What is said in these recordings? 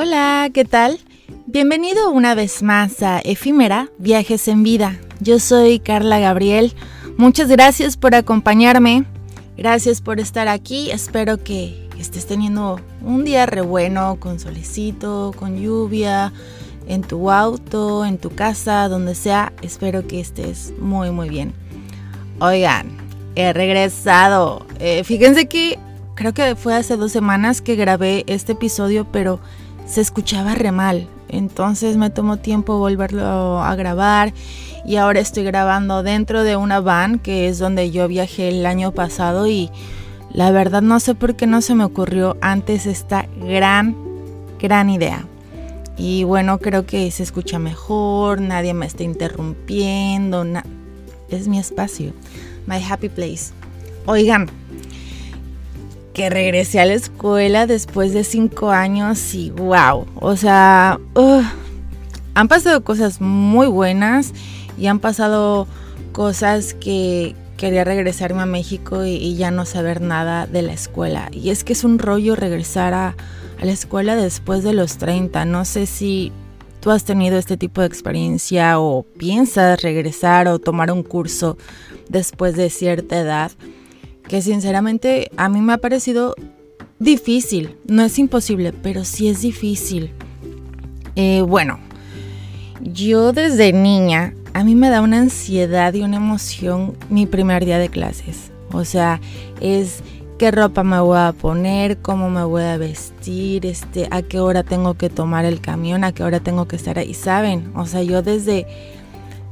Hola, ¿qué tal? Bienvenido una vez más a Efímera Viajes en Vida. Yo soy Carla Gabriel. Muchas gracias por acompañarme. Gracias por estar aquí. Espero que estés teniendo un día re bueno, con solecito, con lluvia, en tu auto, en tu casa, donde sea. Espero que estés muy, muy bien. Oigan, he regresado. Eh, fíjense que creo que fue hace dos semanas que grabé este episodio, pero se escuchaba re mal. Entonces me tomó tiempo volverlo a grabar y ahora estoy grabando dentro de una van que es donde yo viajé el año pasado y la verdad no sé por qué no se me ocurrió antes esta gran, gran idea. Y bueno, creo que se escucha mejor, nadie me está interrumpiendo, es mi espacio, my happy place. Oigan, que regresé a la escuela después de cinco años y wow, o sea, han pasado cosas muy buenas y han pasado cosas que quería regresarme a México y, ya no saber nada de la escuela. Y es que es un rollo regresar a, la escuela después de los 30. No sé si tú has tenido este tipo de experiencia o piensas regresar o tomar un curso después de cierta edad que sinceramente a mí me ha parecido difícil. No es imposible, pero sí es difícil. Eh, bueno, yo desde niña, a mí me da una ansiedad y una emoción mi primer día de clases. O sea, es qué ropa me voy a poner, cómo me voy a vestir, este, a qué hora tengo que tomar el camión, a qué hora tengo que estar ahí. ¿Saben? O sea, yo desde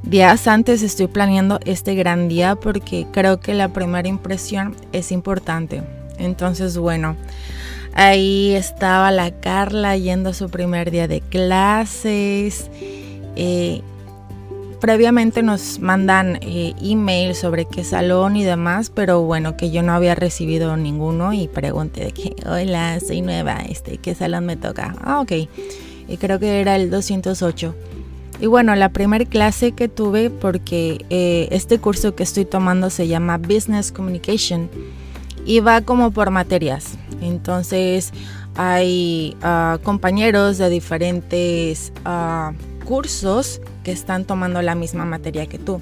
días antes estoy planeando este gran día porque creo que la primera impresión es importante. Entonces, bueno, ahí estaba la Carla yendo a su primer día de clases. Eh, previamente nos mandan eh, email sobre qué salón y demás, pero bueno, que yo no había recibido ninguno y pregunté de que, hola, soy nueva, este, ¿qué salón me toca? Ah, ok. Y creo que era el 208. Y bueno, la primera clase que tuve, porque eh, este curso que estoy tomando se llama Business Communication y va como por materias. Entonces hay ah, compañeros de diferentes ah, cursos que están tomando la misma materia que tú.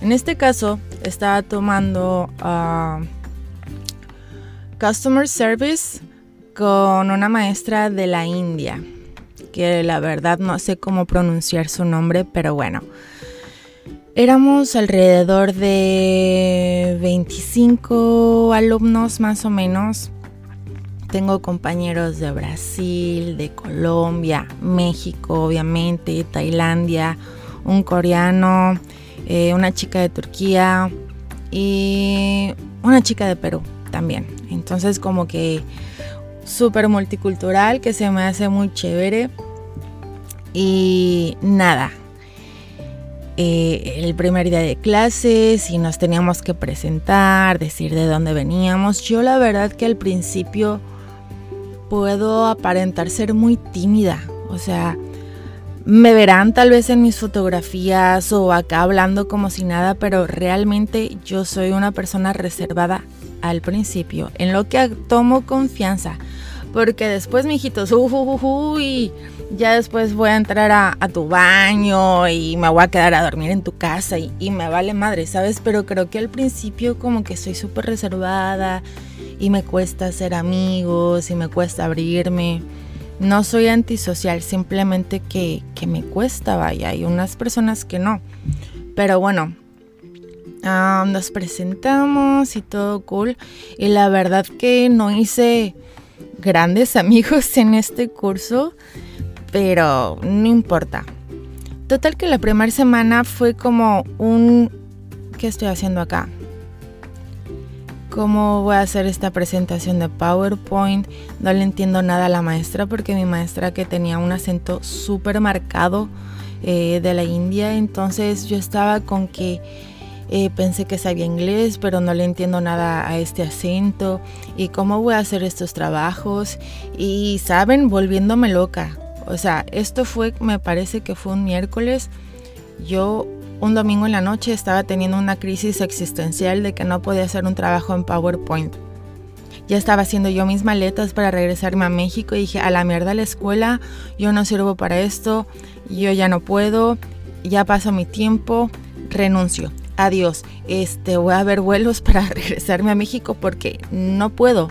En este caso, estaba tomando ah, Customer Service con una maestra de la India que la verdad no sé cómo pronunciar su nombre, pero bueno. Éramos alrededor de 25 alumnos más o menos. Tengo compañeros de Brasil, de Colombia, México, obviamente, Tailandia, un coreano, eh, una chica de Turquía y una chica de Perú también. Entonces como que súper multicultural que se me hace muy chévere. Y nada, eh, el primer día de clases y nos teníamos que presentar, decir de dónde veníamos. Yo la verdad que al principio puedo aparentar ser muy tímida, o sea, me verán tal vez en mis fotografías o acá hablando como si nada, pero realmente yo soy una persona reservada al principio, en lo que tomo confianza. Porque después, mijitos, uy, ya después voy a entrar a, tu baño y me voy a quedar a dormir en tu casa y, y me vale madre, ¿sabes? Pero creo que al principio como que soy súper reservada y me cuesta hacer amigos y me cuesta abrirme. No soy antisocial, simplemente que, que me cuesta, vaya. Hay unas personas que no. Pero bueno, Ah, nos presentamos y todo cool. Y la verdad que no hice grandes amigos en este curso, pero no importa. Total que la primera semana fue como un... ¿Qué estoy haciendo acá? ¿Cómo voy a hacer esta presentación de PowerPoint? No le entiendo nada a la maestra porque mi maestra que tenía un acento súper marcado eh, de la India, entonces yo estaba con que eh, pensé que sabía inglés, pero no le entiendo nada a este acento y cómo voy a hacer estos trabajos y, saben, volviéndome loca. O sea, esto fue, me parece que fue un miércoles. Yo un domingo en la noche estaba teniendo una crisis existencial de que no podía hacer un trabajo en PowerPoint. ya estaba haciendo yo mis maletas para regresarme a México y dije, a la mierda la escuela, yo no sirvo para esto, yo ya no puedo, ya pasó mi tiempo, renuncio. Adiós, este, voy a ver vuelos para regresarme a México porque no puedo.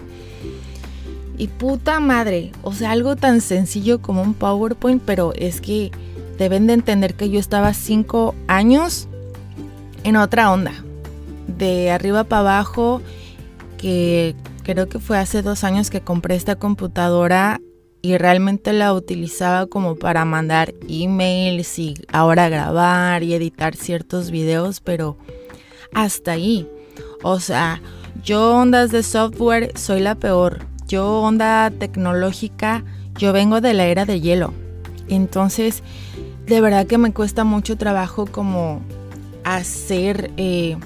Y puta madre, o sea, algo tan sencillo como un PowerPoint, pero es que deben de entender que yo estaba cinco años en otra onda, de arriba para abajo, que creo que fue hace dos años que compré esta computadora y realmente la utilizaba como para mandar emails y ahora grabar y editar ciertos videos, pero hasta ahí. O sea, yo ondas de software soy la peor yo onda tecnológica, yo vengo de la era de hielo. Entonces, de verdad que me cuesta mucho trabajo como hacer, eh,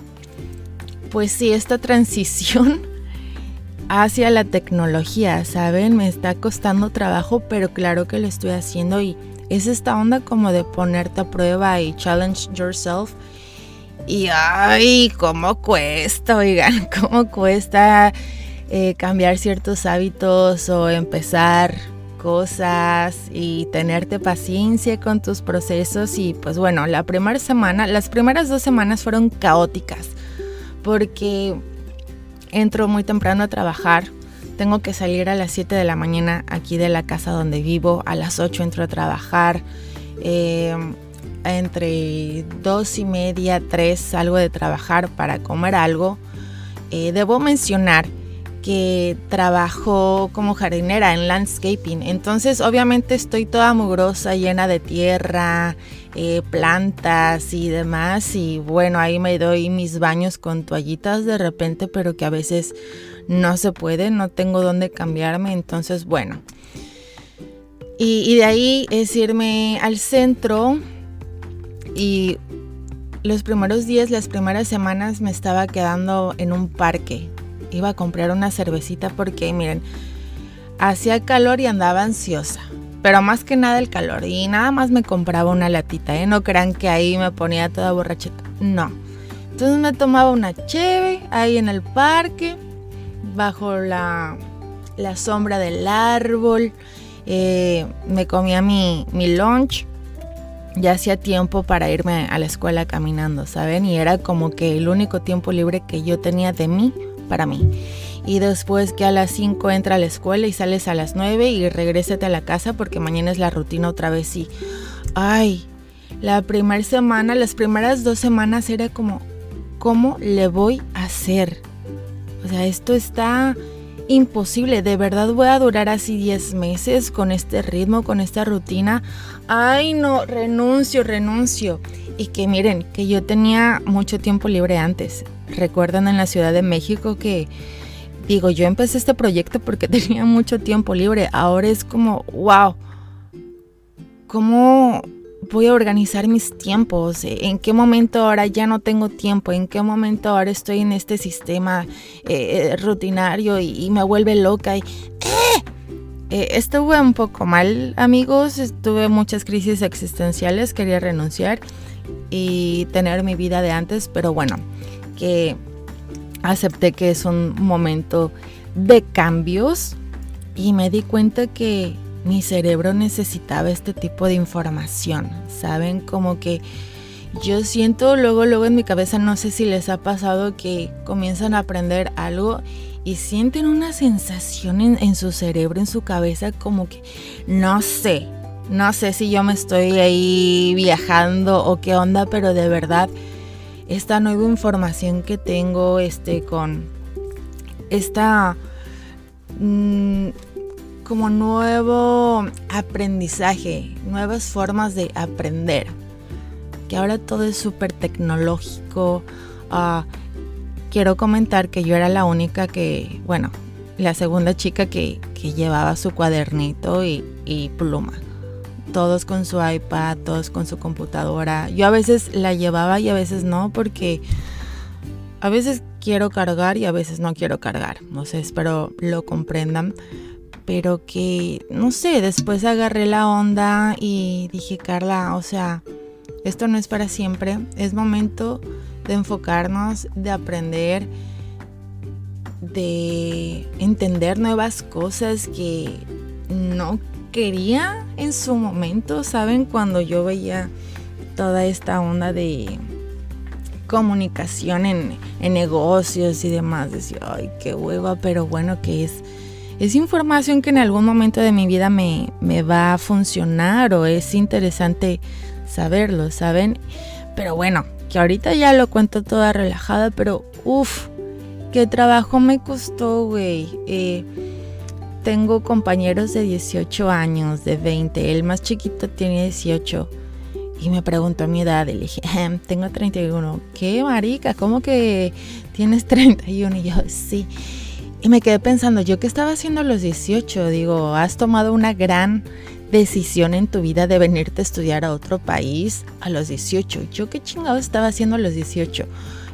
pues sí, esta transición hacia la tecnología, ¿saben? Me está costando trabajo, pero claro que lo estoy haciendo y es esta onda como de ponerte a prueba y challenge yourself. Y ay, cómo cuesta, oigan, cómo cuesta eh, cambiar ciertos hábitos o empezar cosas y tenerte paciencia con tus procesos y pues bueno, la primera semana, las primeras dos semanas fueron caóticas porque entro muy temprano a trabajar, tengo que salir a las 7 de la mañana aquí de la casa donde vivo, a las 8 entro a trabajar, eh, entre 2 y media, 3 salgo de trabajar para comer algo. Eh, debo mencionar que trabajo como jardinera en landscaping. Entonces obviamente estoy toda mugrosa, llena de tierra, eh, plantas y demás. Y bueno, ahí me doy mis baños con toallitas de repente, pero que a veces no se puede, no tengo dónde cambiarme. Entonces bueno. Y, y de ahí es irme al centro y los primeros días, las primeras semanas me estaba quedando en un parque iba a comprar una cervecita porque, miren, hacía calor y andaba ansiosa. Pero más que nada el calor. Y nada más me compraba una latita, ¿eh? No crean que ahí me ponía toda borracheta. No. Entonces me tomaba una cheve ahí en el parque, bajo la, la sombra del árbol. Eh, me comía mi, mi lunch. Ya hacía tiempo para irme a la escuela caminando, ¿saben? Y era como que el único tiempo libre que yo tenía de mí para mí. Y después que a las 5 entra a la escuela y sales a las 9 y regrésate a la casa porque mañana es la rutina otra vez y... Ay, la primera semana, las primeras dos semanas era como, ¿cómo le voy a hacer? O sea, esto está imposible. De verdad voy a durar así 10 meses con este ritmo, con esta rutina. Ay, no, renuncio, renuncio. Y que miren, que yo tenía mucho tiempo libre antes. Recuerdan en la Ciudad de México que, digo, yo empecé este proyecto porque tenía mucho tiempo libre. Ahora es como, wow, ¿cómo voy a organizar mis tiempos? ¿En qué momento ahora ya no tengo tiempo? ¿En qué momento ahora estoy en este sistema eh, rutinario y, me vuelve loca? ¡eh! Eh, estuve un poco mal, amigos. Tuve muchas crisis existenciales. Quería renunciar y tener mi vida de antes, pero bueno, que acepté que es un momento de cambios y me di cuenta que mi cerebro necesitaba este tipo de información, ¿saben? Como que yo siento luego, luego en mi cabeza, no sé si les ha pasado que comienzan a aprender algo y sienten una sensación en, en su cerebro, en su cabeza, como que no sé, no sé si yo me estoy ahí viajando o qué onda, pero de verdad esta nueva información que tengo este con esta mm, como nuevo aprendizaje, nuevas formas de aprender. Que ahora todo es súper tecnológico. Ah, quiero comentar que yo era la única que, bueno, la segunda chica que, llevaba su cuadernito y, y pluma todos con su iPad, todos con su computadora. Yo a veces la llevaba y a veces no porque a veces quiero cargar y a veces no quiero cargar. No sé, espero lo comprendan. Pero que, no sé, después agarré la onda y dije, Carla, o sea, esto no es para siempre. Es momento de enfocarnos, de aprender, de entender nuevas cosas que no quería en su momento, ¿saben? Cuando yo veía toda esta onda de comunicación en, negocios y demás, decía, ay, qué hueva, pero bueno, que es, es información que en algún momento de mi vida me, me va a funcionar o es interesante saberlo, ¿saben? Pero bueno, que ahorita ya lo cuento toda relajada, pero uff, qué trabajo me costó, güey. Eh, tengo compañeros de 18 años, de 20, el más chiquito tiene 18. Y me preguntó mi edad y le dije, em, tengo 31. ¿Qué, marica? ¿Cómo que tienes 31? Y yo, sí. Y me quedé pensando, ¿yo qué estaba haciendo a los 18? Digo, has tomado una gran decisión en tu vida de venirte a estudiar a otro país a los 18. ¿Yo qué chingado estaba haciendo a los 18?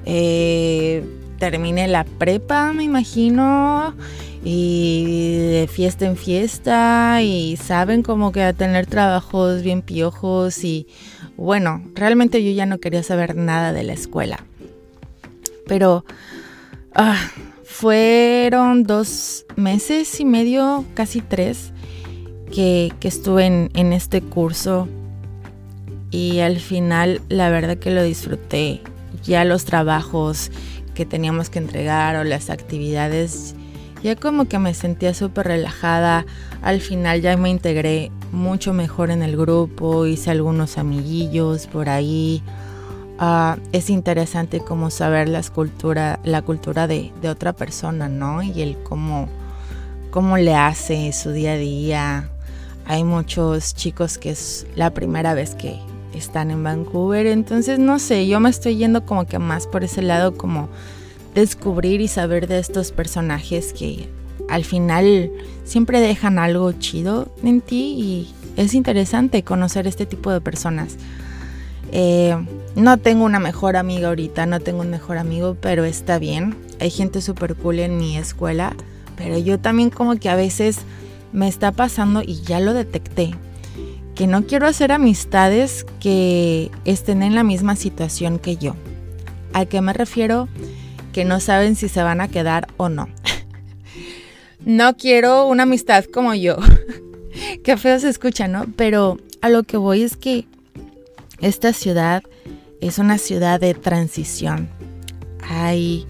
Eh, terminé la prepa, me imagino, y de fiesta en fiesta, y saben como que a tener trabajos bien piojos, y bueno, realmente yo ya no quería saber nada de la escuela. Pero ah, fueron dos meses y medio, casi tres, que, estuve en, en este curso y al final la verdad que lo disfruté. Ya los trabajos que teníamos que entregar o las actividades, ya como que me sentía súper relajada. Al final ya me integré mucho mejor en el grupo, hice algunos amiguillos por ahí. Ah, es interesante como saber las cultura, la cultura de, de, otra persona, ¿no? Y el cómo, cómo le hace su día a día, hay muchos chicos que es la primera vez que están en Vancouver, entonces no sé, yo me estoy yendo como que más por ese lado como descubrir y saber de estos personajes que al final siempre dejan algo chido en ti y es interesante conocer este tipo de personas. Eh, no tengo una mejor amiga ahorita, no tengo un mejor amigo, pero está bien. Hay gente súper cool en mi escuela, pero yo también como que a veces me está pasando y ya lo detecté, que no quiero hacer amistades que estén en la misma situación que yo. ¿A qué me refiero? Que no saben si se van a quedar o no. no quiero una amistad como yo. qué feo se escucha, ¿no? Pero a lo que voy es que esta ciudad es una ciudad de transición. Hay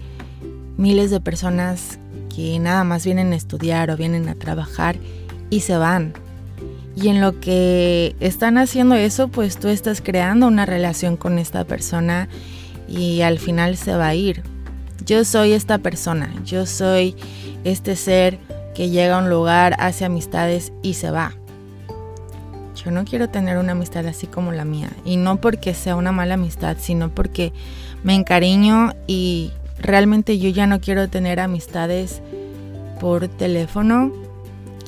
miles de personas que nada más vienen a estudiar o vienen a trabajar y se van. Y en lo que están haciendo eso, pues tú estás creando una relación con esta persona y al final se va a ir. Yo soy esta persona, yo soy este ser que llega a un lugar, hace amistades y se va. Yo no quiero tener una amistad así como la mía. Y no porque sea una mala amistad, sino porque me encariño y realmente yo ya no quiero tener amistades por teléfono.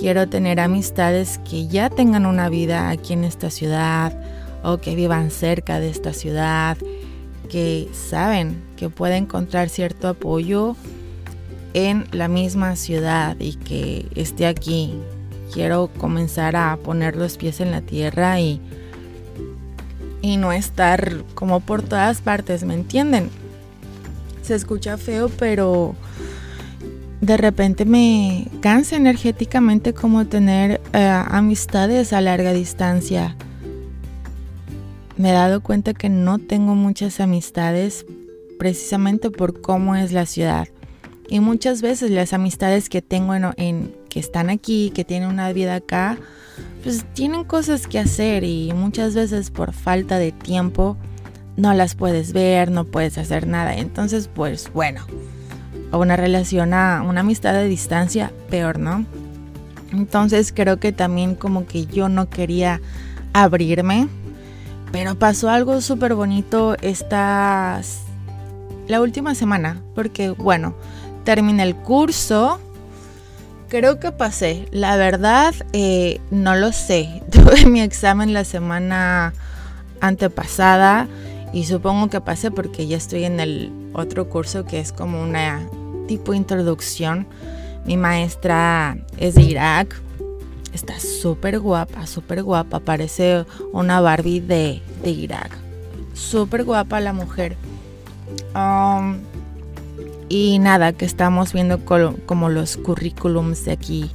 Quiero tener amistades que ya tengan una vida aquí en esta ciudad o que vivan cerca de esta ciudad, que saben que puede encontrar cierto apoyo en la misma ciudad y que esté aquí. Quiero comenzar a poner los pies en la tierra y, y no estar como por todas partes, ¿me entienden? Se escucha feo, pero de repente me cansa energéticamente como tener eh, amistades a larga distancia. Me he dado cuenta que no tengo muchas amistades precisamente por cómo es la ciudad. Y muchas veces las amistades que tengo en, que están aquí, que tienen una vida acá, pues tienen cosas que hacer y muchas veces por falta de tiempo no las puedes ver, no puedes hacer nada. Entonces, pues bueno, a una relación, a una amistad a distancia, peor, ¿no? Entonces creo que también como que yo no quería abrirme, pero pasó algo súper bonito esta, la última semana, porque bueno, terminé el curso, creo que pasé, la verdad eh, no lo sé, tuve mi examen la semana antepasada y supongo que pasé porque ya estoy en el otro curso que es como una tipo introducción. Mi maestra es de Irak. Está súper guapa, súper guapa. Parece una Barbie de, de Irak. Súper guapa la mujer. Um, Y nada, que estamos viendo como los currículums de aquí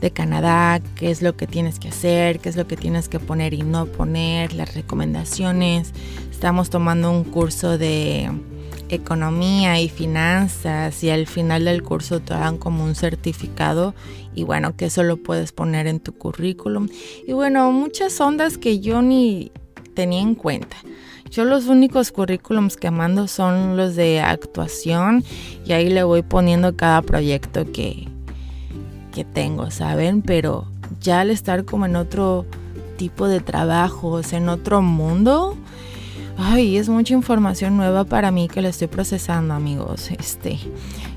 de Canadá, qué es lo que tienes que hacer, qué es lo que tienes que poner y no poner, las recomendaciones. Estamos tomando un curso de economía y finanzas y al final del curso te dan como un certificado y bueno, que eso lo puedes poner en tu currículum. Y bueno, muchas ondas que yo ni tenía en cuenta. Yo los únicos currículums que mando son los de actuación y ahí le voy poniendo cada proyecto que, que tengo, ¿saben? Pero ya al estar como en otro tipo de trabajos, en otro mundo, ay, es mucha información nueva para mí que la estoy procesando, amigos. Este,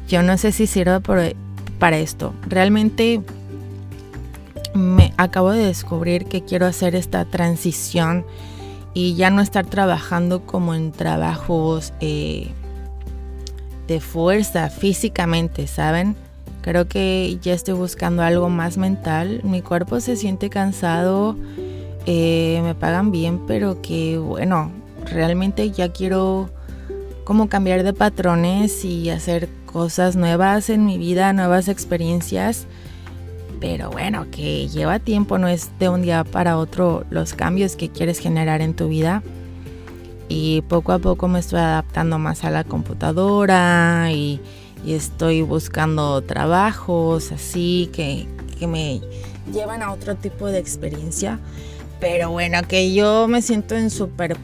yo no sé si sirva para esto. Realmente me acabo de descubrir que quiero hacer esta transición y ya no estar trabajando como en trabajos eh, de fuerza físicamente, ¿saben? Creo que ya estoy buscando algo más mental. Mi cuerpo se siente cansado, eh, me pagan bien, pero que bueno, realmente ya quiero como cambiar de patrones y hacer cosas nuevas en mi vida, nuevas experiencias. Pero bueno, que lleva tiempo, no es de un día para otro los cambios que quieres generar en tu vida. Y poco a poco me estoy adaptando más a la computadora y estoy buscando trabajos así que, me llevan a otro tipo de experiencia. Pero bueno, que yo me siento en súper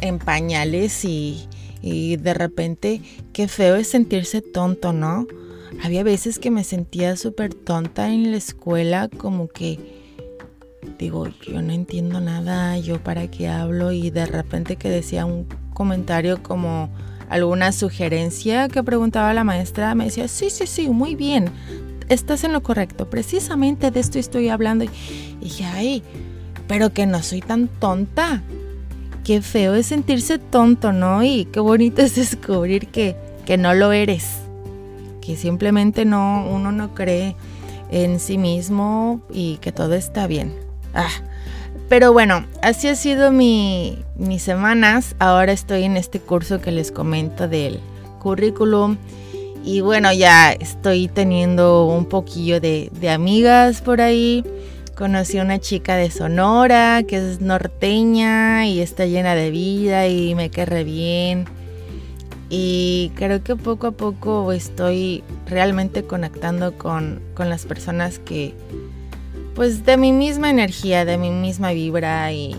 en pañales y, y de repente qué feo es sentirse tonto, ¿no? Había veces que me sentía súper tonta en la escuela, como que digo, yo no entiendo nada, yo para qué hablo y de repente que decía un comentario como alguna sugerencia que preguntaba la maestra, me decía, sí, sí, sí, muy bien, estás en lo correcto, precisamente de esto estoy hablando. Y dije, ay, pero que no soy tan tonta. Qué feo es sentirse tonto, ¿no? Y qué bonito es descubrir que, que no lo eres. Que simplemente no, uno no cree en sí mismo y que todo está bien. Ah, pero bueno, así ha sido mi, mis semanas. Ahora estoy en este curso que les comento del currículum. Y bueno, ya estoy teniendo un poquillo de, de amigas por ahí. Conocí a una chica de Sonora que es norteña y está llena de vida y me querré bien. Y creo que poco a poco estoy realmente conectando con, con las personas que, pues de mi misma energía, de mi misma vibra y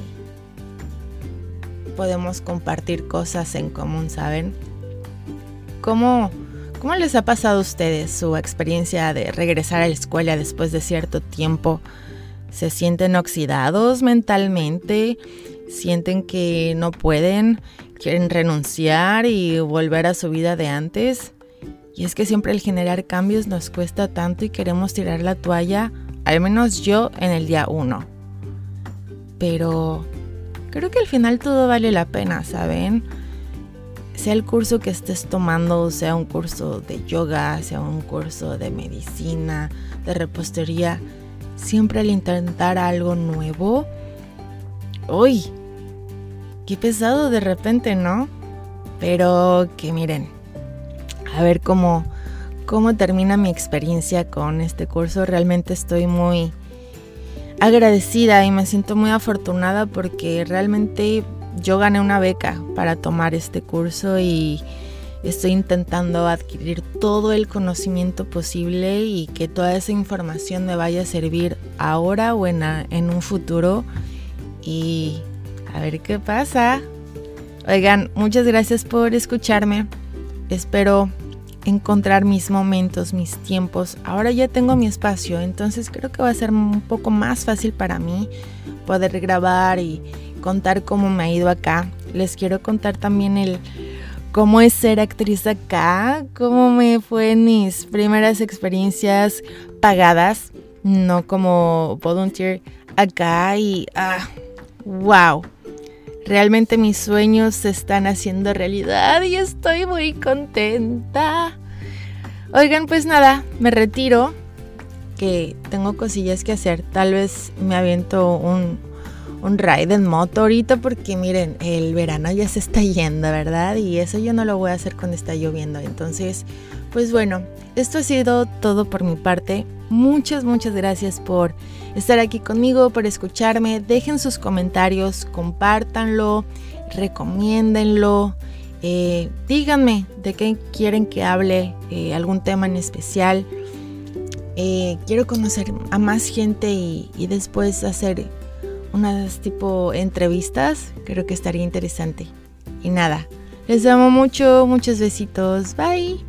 podemos compartir cosas en común, ¿saben? ¿Cómo, ¿Cómo les ha pasado a ustedes su experiencia de regresar a la escuela después de cierto tiempo? ¿Se sienten oxidados mentalmente? ¿Sienten que no pueden? ¿Quieren renunciar y volver a su vida de antes? Y es que siempre el generar cambios nos cuesta tanto y queremos tirar la toalla al menos yo en el día uno. Pero creo que al final todo vale la pena, ¿saben? Sea el curso que estés tomando, sea un curso de yoga, sea un curso de medicina, de repostería, siempre al intentar algo nuevo, uy, qué pesado de repente, ¿no? Pero que miren, a ver cómo cómo termina mi experiencia con este curso. Realmente estoy muy agradecida y me siento muy afortunada porque realmente yo gané una beca para tomar este curso y estoy intentando adquirir todo el conocimiento posible y que toda esa información me vaya a servir ahora o en, un futuro y a ver qué pasa. Oigan, muchas gracias por escucharme. Espero encontrar mis momentos, mis tiempos. Ahora ya tengo mi espacio, entonces creo que va a ser un poco más fácil para mí poder grabar y contar cómo me ha ido acá. Les quiero contar también el cómo es ser actriz acá, cómo me fue en mis primeras experiencias pagadas, no como volunteer acá y ah, wow Realmente mis sueños se están haciendo realidad y estoy muy contenta. Oigan, pues nada, me retiro, que tengo cosillas que hacer. Tal vez me aviento un, un ride en moto ahorita porque miren, el verano ya se está yendo, ¿verdad? Y eso yo no lo voy a hacer cuando está lloviendo. Entonces, pues bueno, esto ha sido todo por mi parte. Muchas, muchas gracias por estar aquí conmigo, por escucharme. Dejen sus comentarios, compártanlo, recomiéndenlo. Eh, díganme de qué quieren que hable, eh, algún tema en especial. Eh, quiero conocer a más gente y, y después hacer unas tipo entrevistas. Creo que estaría interesante. Y nada, les amo mucho, muchos besitos. Bye.